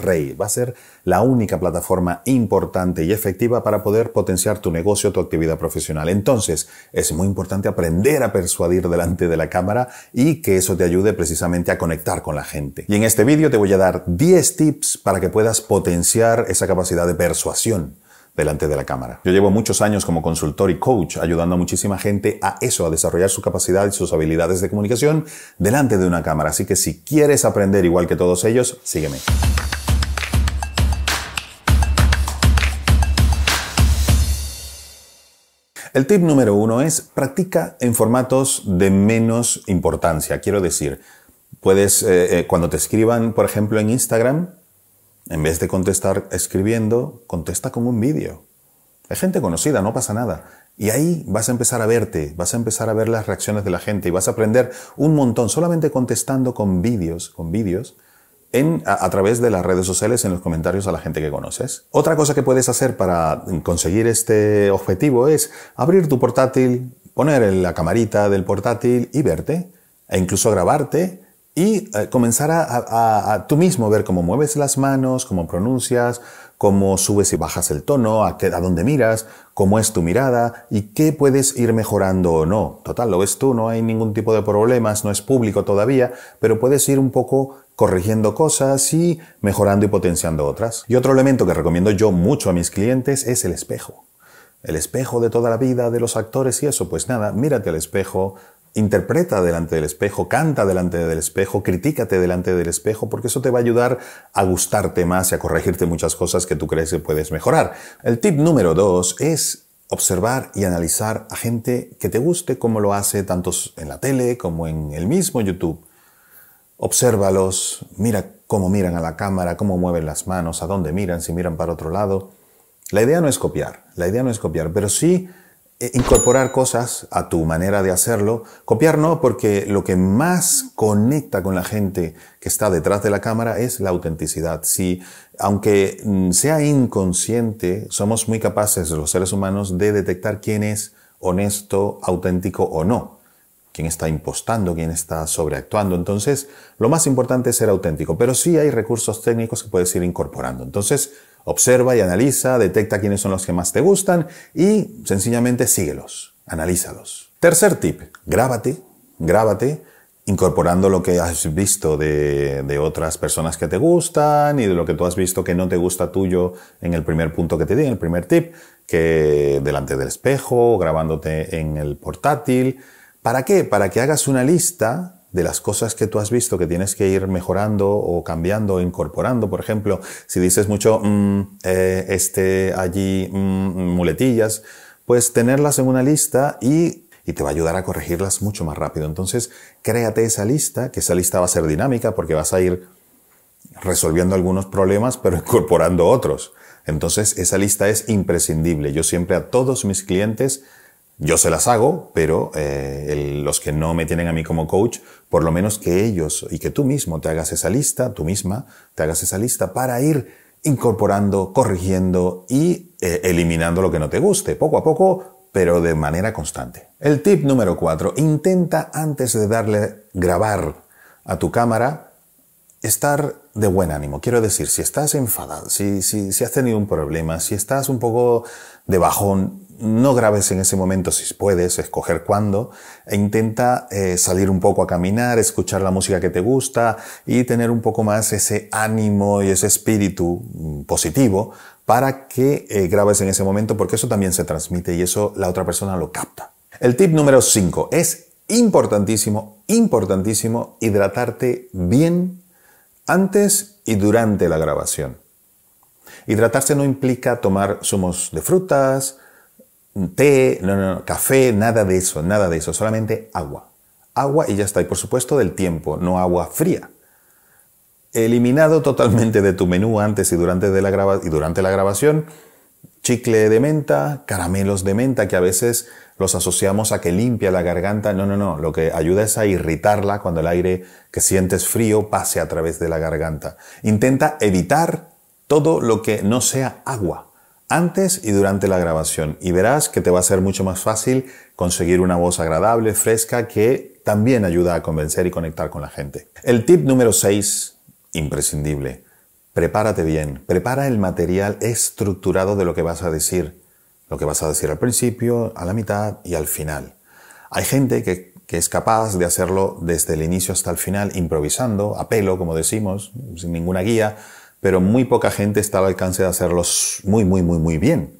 rey, va a ser la única plataforma importante y efectiva para poder potenciar tu negocio, tu actividad profesional. Entonces, es muy importante aprender a persuadir delante de la cámara y que eso te ayude precisamente a conectar con la gente. Y en este vídeo te voy a dar 10 tips para que puedas potenciar esa capacidad de persuasión delante de la cámara. Yo llevo muchos años como consultor y coach ayudando a muchísima gente a eso, a desarrollar su capacidad y sus habilidades de comunicación delante de una cámara. Así que si quieres aprender igual que todos ellos, sígueme. El tip número uno es practica en formatos de menos importancia. Quiero decir, puedes, eh, eh, cuando te escriban, por ejemplo, en Instagram, en vez de contestar escribiendo, contesta con un vídeo. Hay gente conocida, no pasa nada. Y ahí vas a empezar a verte, vas a empezar a ver las reacciones de la gente y vas a aprender un montón solamente contestando con vídeos, con vídeos, en, a, través de las redes sociales, en los comentarios a la gente que conoces. Otra cosa que puedes hacer para conseguir este objetivo es abrir tu portátil, poner la camarita del portátil y verte, e incluso grabarte y eh, comenzar a, a, tú mismo ver cómo mueves las manos, cómo pronuncias, cómo subes y bajas el tono, a, qué, a dónde miras, cómo es tu mirada y qué puedes ir mejorando o no. Total, lo ves tú, no hay ningún tipo de problemas, no es público todavía, pero puedes ir un poco corrigiendo cosas y mejorando y potenciando otras. Y otro elemento que recomiendo yo mucho a mis clientes es el espejo. El espejo de toda la vida de los actores y eso, pues nada, mírate al espejo, interpreta delante del espejo, canta delante del espejo, critícate delante del espejo, porque eso te va a ayudar a gustarte más y a corregirte muchas cosas que tú crees que puedes mejorar. El tip número dos es observar y analizar a gente que te guste como lo hace tanto en la tele como en el mismo YouTube. Obsérvalos, mira cómo miran a la cámara, cómo mueven las manos, a dónde miran, si miran para otro lado. La idea no es copiar, la idea no es copiar, pero sí eh, incorporar cosas a tu manera de hacerlo. Copiar no, porque lo que más conecta con la gente que está detrás de la cámara es la autenticidad. Si, aunque mm, sea inconsciente, somos muy capaces los seres humanos de detectar quién es honesto, auténtico o no. Quién está impostando, quién está sobreactuando. Entonces, lo más importante es ser auténtico, pero sí hay recursos técnicos que puedes ir incorporando. Entonces, Observa y analiza, detecta quiénes son los que más te gustan y sencillamente síguelos, analízalos. Tercer tip, grábate, grábate incorporando lo que has visto de, de, otras personas que te gustan y de lo que tú has visto que no te gusta tuyo en el primer punto que te di, en el primer tip, que delante del espejo, grabándote en el portátil. ¿Para qué? Para que hagas una lista de las cosas que tú has visto que tienes que ir mejorando o cambiando o incorporando. Por ejemplo, si dices mucho mm, eh, este allí mm, muletillas, pues tenerlas en una lista y, y te va a ayudar a corregirlas mucho más rápido. Entonces, créate esa lista, que esa lista va a ser dinámica porque vas a ir resolviendo algunos problemas, pero incorporando otros. Entonces, esa lista es imprescindible. Yo siempre a todos mis clientes yo se las hago, pero eh, los que no me tienen a mí como coach, por lo menos que ellos y que tú mismo te hagas esa lista, tú misma te hagas esa lista para ir incorporando, corrigiendo y eh, eliminando lo que no te guste, poco a poco, pero de manera constante. El tip número cuatro, intenta antes de darle grabar a tu cámara, estar de buen ánimo. Quiero decir, si estás enfadado, si, si, si has tenido un problema, si estás un poco de bajón, no grabes en ese momento si puedes, escoger cuándo, e intenta eh, salir un poco a caminar, escuchar la música que te gusta y tener un poco más ese ánimo y ese espíritu mm, positivo para que eh, grabes en ese momento, porque eso también se transmite y eso la otra persona lo capta. El tip número 5 es importantísimo, importantísimo hidratarte bien antes y durante la grabación. Hidratarse no implica tomar zumos de frutas, té, no, no, café, nada de eso, nada de eso, solamente agua. Agua y ya está. Y por supuesto del tiempo, no agua fría. Eliminado totalmente de tu menú antes y durante, de la y durante la grabación, chicle de menta, caramelos de menta que a veces los asociamos a que limpia la garganta. No, no, no. Lo que ayuda es a irritarla cuando el aire que sientes frío pase a través de la garganta. Intenta evitar todo lo que no sea agua antes y durante la grabación y verás que te va a ser mucho más fácil conseguir una voz agradable, fresca, que también ayuda a convencer y conectar con la gente. El tip número 6, imprescindible. prepárate bien, prepara el material estructurado de lo que vas a decir, lo que vas a decir al principio, a la mitad y al final. Hay gente que, es capaz de hacerlo desde el inicio hasta el final, improvisando, a pelo, como decimos, sin ninguna guía, pero muy poca gente está al alcance de hacerlo muy, muy, muy, muy bien.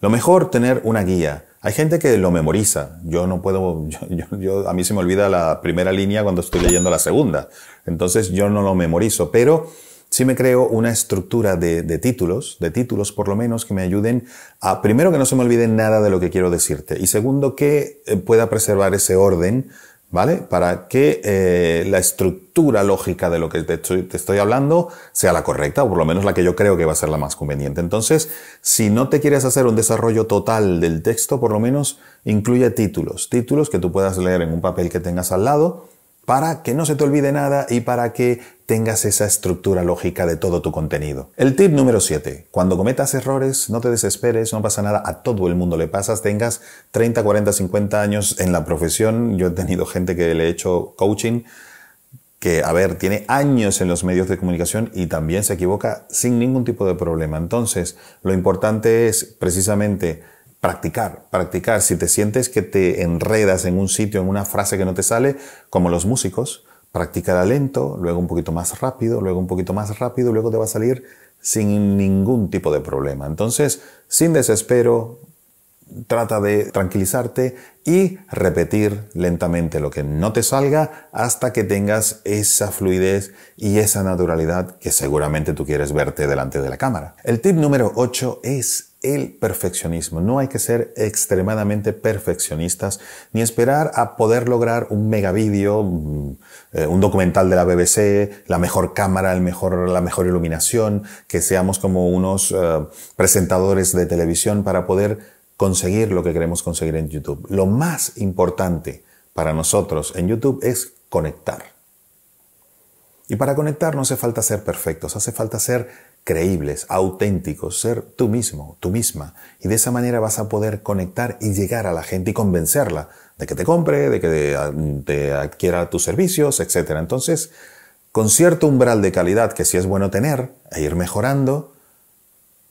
Lo mejor tener una guía. Hay gente que lo memoriza. Yo no puedo, yo, a mí se me olvida la primera línea cuando estoy leyendo la segunda. Entonces yo no lo memorizo, pero sí me creo una estructura de, títulos, de títulos por lo menos, que me ayuden a, primero, que no se me olvide nada de lo que quiero decirte, y segundo, que eh, pueda preservar ese orden, ¿vale? Para que eh, la estructura lógica de lo que te estoy, te estoy, hablando sea la correcta, o por lo menos la que yo creo que va a ser la más conveniente. Entonces, si no te quieres hacer un desarrollo total del texto, por lo menos incluye títulos, títulos que tú puedas leer en un papel que tengas al lado, para que no se te olvide nada y para que tengas esa estructura lógica de todo tu contenido. El tip número 7. Cuando cometas errores, no te desesperes, no pasa nada, a todo el mundo le pasas, tengas 30, 40, 50 años en la profesión. Yo he tenido gente que le he hecho coaching que, a ver, tiene años en los medios de comunicación y también se equivoca sin ningún tipo de problema. Entonces, lo importante es precisamente practicar, practicar. Si te sientes que te enredas en un sitio, en una frase que no te sale, como los músicos, practicará lento, luego un poquito más rápido, luego un poquito más rápido, luego te va a salir sin ningún tipo de problema. Entonces, sin desespero, trata de tranquilizarte y repetir lentamente lo que no te salga hasta que tengas esa fluidez y esa naturalidad que seguramente tú quieres verte delante de la cámara. El tip número 8 es el perfeccionismo. No hay que ser extremadamente perfeccionistas ni esperar a poder lograr un mega vídeo, mm, eh, un documental de la BBC, la mejor cámara, el mejor, la mejor iluminación, que seamos como unos eh, presentadores de televisión para poder conseguir lo que queremos conseguir en YouTube. Lo más importante para nosotros en YouTube es conectar. Y para conectar no hace falta ser perfectos, hace falta ser creíbles, auténticos, ser tú mismo, tú misma. Y de esa manera vas a poder conectar y llegar a la gente y convencerla de que te compre, de que te adquiera tus servicios, etc. Entonces, con cierto umbral de calidad que sí es bueno tener e ir mejorando,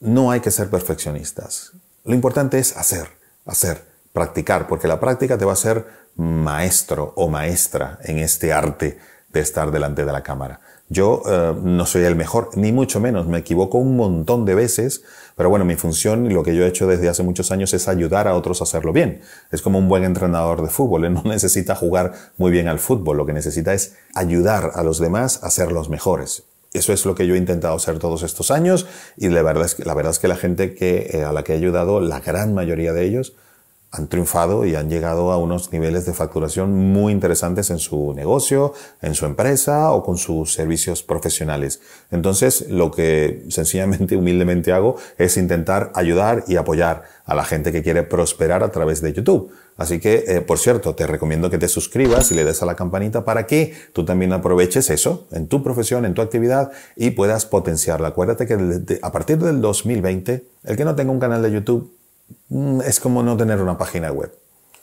no hay que ser perfeccionistas. Lo importante es hacer, hacer, practicar, porque la práctica te va a ser maestro o maestra en este arte de estar delante de la cámara. Yo eh, no soy el mejor, ni mucho menos, me equivoco un montón de veces, pero bueno, mi función y lo que yo he hecho desde hace muchos años es ayudar a otros a hacerlo bien. Es como un buen entrenador de fútbol, él no necesita jugar muy bien al fútbol, lo que necesita es ayudar a los demás a ser los mejores. Eso es lo que yo he intentado hacer todos estos años y la verdad es que la, gente que, eh, a la que he ayudado, la gran mayoría de ellos, han triunfado y han llegado a unos niveles de facturación muy interesantes en su negocio, en su empresa o con sus servicios profesionales. Entonces, lo que sencillamente, humildemente hago es intentar ayudar y apoyar a la gente que quiere prosperar a través de YouTube. Así que, eh, por cierto, te recomiendo que te suscribas y le des a la campanita para que tú también aproveches eso en tu profesión, en tu actividad y puedas potenciarla. Acuérdate que a partir del 2020, el que no tenga un canal de YouTube es como no tener una página web.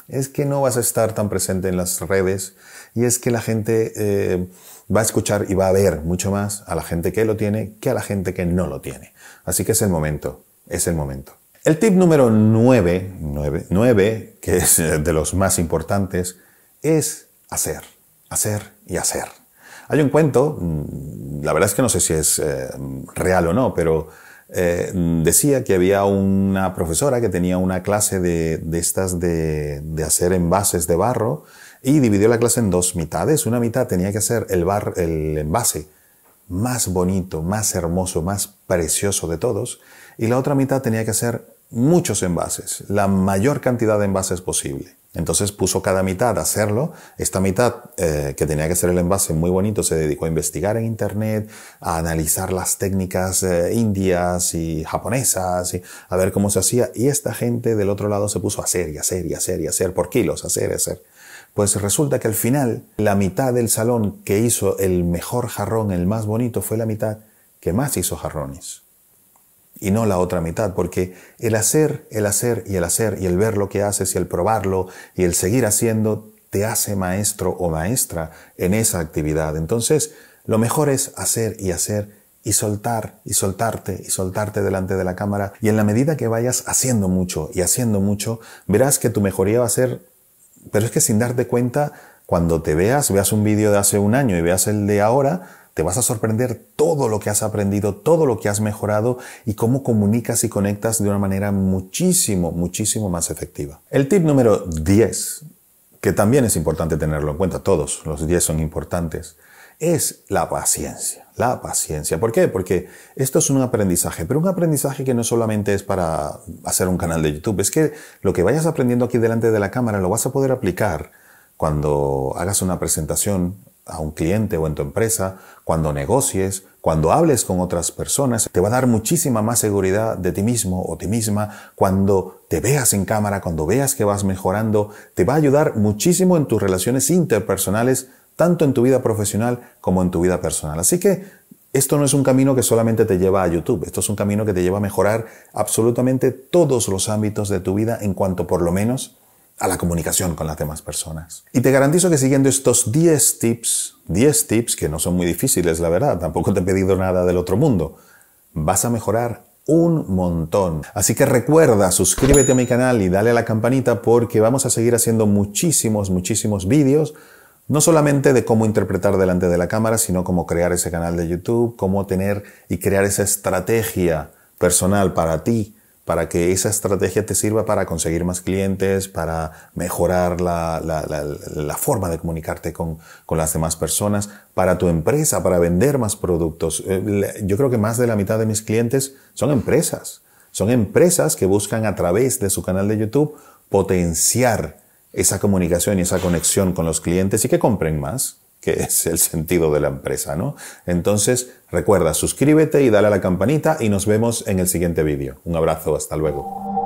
Es que no vas a estar tan presente en las redes y es que la gente eh, va a escuchar y va a ver mucho más a la gente que lo tiene que a la gente que no lo tiene. Así que es el momento, es el momento. El tip número 9, 9, que es de los más importantes, es hacer, hacer y hacer. Hay un cuento, mm, la verdad es que no sé si es eh, real o no, pero eh, decía que había una profesora que tenía una clase de, estas de, hacer envases de barro y dividió la clase en dos mitades. Una mitad tenía que hacer el, bar, el envase más bonito, más hermoso, más precioso de todos y la otra mitad tenía que hacer muchos envases, la mayor cantidad de envases posible. Entonces puso cada mitad a hacerlo. Esta mitad, eh, que tenía que ser el envase muy bonito, se dedicó a investigar en Internet, a analizar las técnicas eh, indias y japonesas, y a ver cómo se hacía. Y esta gente del otro lado se puso a hacer y hacer y hacer y hacer por kilos, hacer y hacer. Pues resulta que al final, la mitad del salón que hizo el mejor jarrón, el más bonito, fue la mitad que más hizo jarrones y no la otra mitad, porque el hacer, el hacer y el hacer y el ver lo que haces y el probarlo y el seguir haciendo te hace maestro o maestra en esa actividad. Entonces, lo mejor es hacer y hacer y soltar y soltarte y soltarte delante de la cámara. Y en la medida que vayas haciendo mucho y haciendo mucho, verás que tu mejoría va a ser, pero es que sin darte cuenta, cuando te veas, veas un vídeo de hace un año y veas el de ahora, te vas a sorprender todo lo que has aprendido, todo lo que has mejorado y cómo comunicas y conectas de una manera muchísimo, muchísimo más efectiva. El tip número 10, que también es importante tenerlo en cuenta, todos los 10 son importantes, es la paciencia. La paciencia. ¿Por qué? Porque esto es un aprendizaje, pero un aprendizaje que no solamente es para hacer un canal de YouTube, es que lo que vayas aprendiendo aquí delante de la cámara lo vas a poder aplicar cuando hagas una presentación a un cliente o en tu empresa, cuando negocies, cuando hables con otras personas, te va a dar muchísima más seguridad de ti mismo o ti misma, cuando te veas en cámara, cuando veas que vas mejorando, te va a ayudar muchísimo en tus relaciones interpersonales, tanto en tu vida profesional como en tu vida personal. Así que esto no es un camino que solamente te lleva a YouTube, esto es un camino que te lleva a mejorar absolutamente todos los ámbitos de tu vida en cuanto por lo menos a la comunicación con las demás personas. Y te garantizo que siguiendo estos 10 tips, 10 tips que no son muy difíciles, la verdad, tampoco te he pedido nada del otro mundo, vas a mejorar un montón. Así que recuerda, suscríbete a mi canal y dale a la campanita porque vamos a seguir haciendo muchísimos, muchísimos vídeos, no solamente de cómo interpretar delante de la cámara, sino cómo crear ese canal de YouTube, cómo tener y crear esa estrategia personal para ti para que esa estrategia te sirva para conseguir más clientes, para mejorar la, forma de comunicarte con, con, las demás personas, para tu empresa, para vender más productos. Eh, yo creo que más de la mitad de mis clientes son empresas. Son empresas que buscan a través de su canal de YouTube potenciar esa comunicación y esa conexión con los clientes y que compren más que es el sentido de la empresa, ¿no? Entonces, recuerda, suscríbete y dale a la campanita y nos vemos en el siguiente vídeo. Un abrazo, hasta luego.